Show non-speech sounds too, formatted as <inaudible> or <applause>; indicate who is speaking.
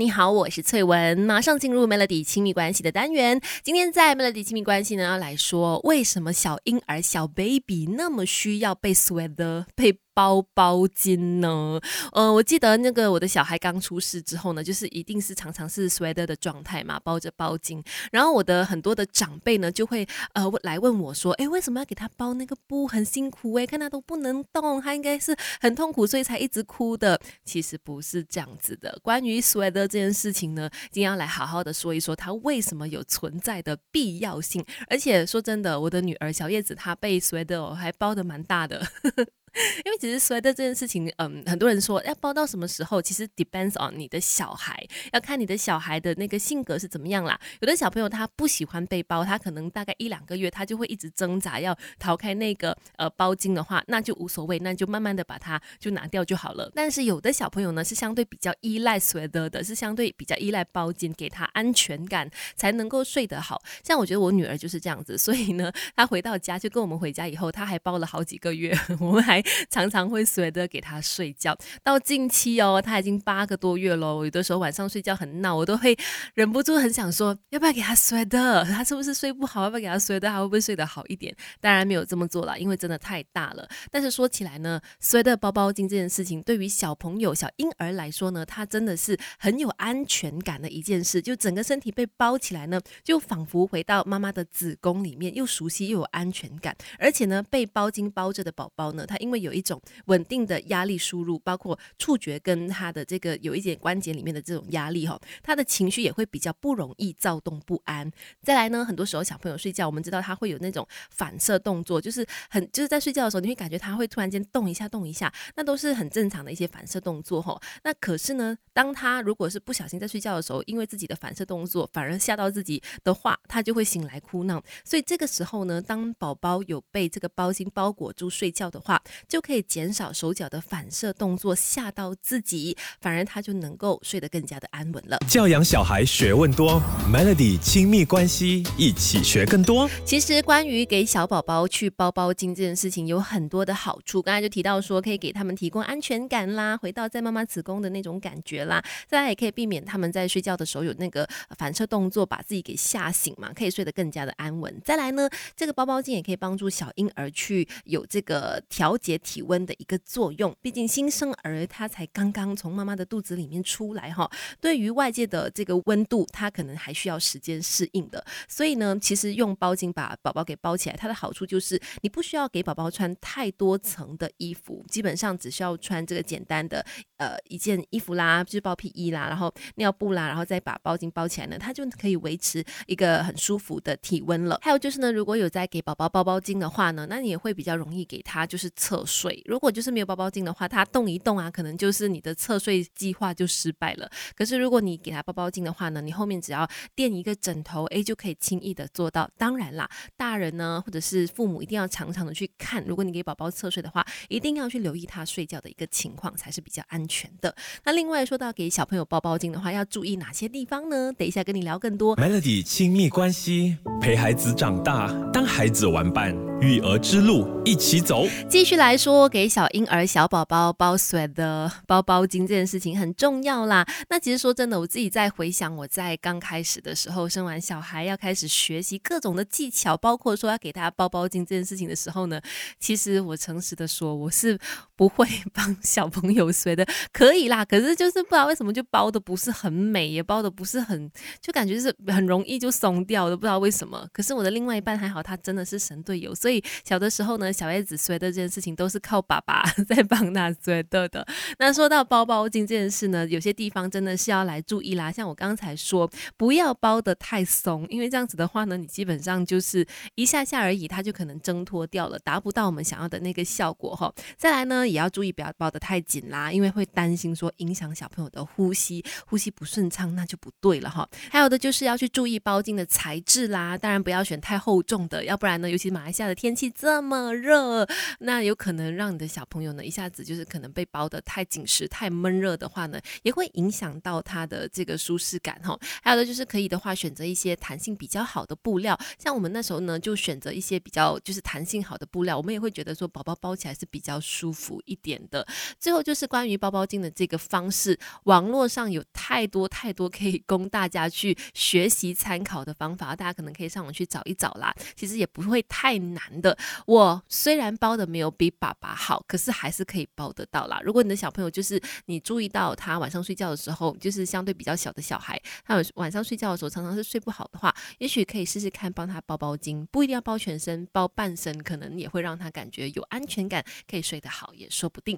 Speaker 1: 你好，我是翠文，马上进入 Melody 亲密关系的单元。今天在 Melody 亲密关系呢，要来说为什么小婴儿、小 baby 那么需要被 sweater 被。包包巾呢？呃，我记得那个我的小孩刚出世之后呢，就是一定是常常是 sweater 的状态嘛，包着包巾。然后我的很多的长辈呢，就会呃来问我说，哎，为什么要给他包那个布？很辛苦哎，看他都不能动，他应该是很痛苦，所以才一直哭的。其实不是这样子的。关于 sweater 这件事情呢，今天要来好好的说一说，它为什么有存在的必要性。而且说真的，我的女儿小叶子她被 sweater 还包的蛮大的。因为其实摔的这件事情，嗯，很多人说要包到什么时候，其实 depends on 你的小孩，要看你的小孩的那个性格是怎么样啦。有的小朋友他不喜欢被包，他可能大概一两个月他就会一直挣扎要逃开那个呃包巾的话，那就无所谓，那就慢慢的把它就拿掉就好了。但是有的小朋友呢是相对比较依赖 sweter 的，是相对比较依赖包巾，给他安全感才能够睡得好。像我觉得我女儿就是这样子，所以呢，她回到家就跟我们回家以后，她还包了好几个月，<laughs> 我们还。<laughs> 常常会随着给他睡觉，到近期哦，他已经八个多月了。我有的时候晚上睡觉很闹，我都会忍不住很想说，要不要给他睡的？<laughs> 他是不是睡不好？要不要给他睡的？他会不会睡得好一点？当然没有这么做了，因为真的太大了。但是说起来呢，睡的包包巾这件事情，对于小朋友、小婴儿来说呢，他真的是很有安全感的一件事。就整个身体被包起来呢，就仿佛回到妈妈的子宫里面，又熟悉又有安全感。而且呢，被包巾包着的宝宝呢，他因为会有一种稳定的压力输入，包括触觉跟他的这个有一点关节里面的这种压力哈，他的情绪也会比较不容易躁动不安。再来呢，很多时候小朋友睡觉，我们知道他会有那种反射动作，就是很就是在睡觉的时候，你会感觉他会突然间动一下动一下，那都是很正常的一些反射动作哈。那可是呢，当他如果是不小心在睡觉的时候，因为自己的反射动作反而吓到自己的话，他就会醒来哭闹。所以这个时候呢，当宝宝有被这个包巾包裹住睡觉的话，就可以减少手脚的反射动作吓到自己，反而他就能够睡得更加的安稳了。
Speaker 2: 教养小孩学问多，Melody 亲密关系一起学更多。
Speaker 1: 其实关于给小宝宝去包包巾这件事情有很多的好处，刚才就提到说可以给他们提供安全感啦，回到在妈妈子宫的那种感觉啦，再来也可以避免他们在睡觉的时候有那个反射动作把自己给吓醒嘛，可以睡得更加的安稳。再来呢，这个包包巾也可以帮助小婴儿去有这个调节体温的一个作。用，毕竟新生儿他才刚刚从妈妈的肚子里面出来哈，对于外界的这个温度，他可能还需要时间适应的。所以呢，其实用包巾把宝宝给包起来，它的好处就是你不需要给宝宝穿太多层的衣服，基本上只需要穿这个简单的呃一件衣服啦，就是包屁衣啦，然后尿布啦，然后再把包巾包起来呢，它就可以维持一个很舒服的体温了。还有就是呢，如果有在给宝宝包包巾的话呢，那你也会比较容易给他就是侧睡。如果就是没有包包。巾的话，它动一动啊，可能就是你的侧睡计划就失败了。可是如果你给他包包巾的话呢，你后面只要垫一个枕头，哎，就可以轻易的做到。当然啦，大人呢或者是父母一定要常常的去看，如果你给宝宝侧睡的话，一定要去留意他睡觉的一个情况，才是比较安全的。那另外说到给小朋友包包巾的话，要注意哪些地方呢？等一下跟你聊更多。
Speaker 2: Melody 亲密关系，陪孩子长大，当孩子玩伴，育儿之路一起走。
Speaker 1: 继续来说，给小婴儿。小宝宝包水的包包巾这件事情很重要啦。那其实说真的，我自己在回想我在刚开始的时候，生完小孩要开始学习各种的技巧，包括说要给他包包巾这件事情的时候呢，其实我诚实的说，我是不会帮小朋友睡的。可以啦，<laughs> 可是就是不知道为什么就包的不是很美，也包的不是很，就感觉是很容易就松掉的，不知道为什么。可是我的另外一半还好，他真的是神队友，所以小的时候呢，小叶子睡的这件事情都是靠爸爸 <laughs> 在。帮他觉得的。那说到包包巾这件事呢，有些地方真的是要来注意啦。像我刚才说，不要包的太松，因为这样子的话呢，你基本上就是一下下而已，它就可能挣脱掉了，达不到我们想要的那个效果哈。再来呢，也要注意不要包的太紧啦，因为会担心说影响小朋友的呼吸，呼吸不顺畅那就不对了哈。还有的就是要去注意包巾的材质啦，当然不要选太厚重的，要不然呢，尤其马来西亚的天气这么热，那有可能让你的小朋友呢一下子就是可能被包的太紧实、太闷热的话呢，也会影响到他的这个舒适感哈。还有的就是可以的话，选择一些弹性比较好的布料，像我们那时候呢，就选择一些比较就是弹性好的布料，我们也会觉得说宝宝包起来是比较舒服。一点的。最后就是关于包包巾的这个方式，网络上有太多太多可以供大家去学习参考的方法，大家可能可以上网去找一找啦。其实也不会太难的。我虽然包的没有比爸爸好，可是还是可以包得到啦。如果你的小朋友就是你注意到他晚上睡觉的时候，就是相对比较小的小孩，他晚上睡觉的时候常常是睡不好的话，也许可以试试看帮他包包巾，不一定要包全身，包半身，可能也会让他感觉有安全感，可以睡得好，也说不定。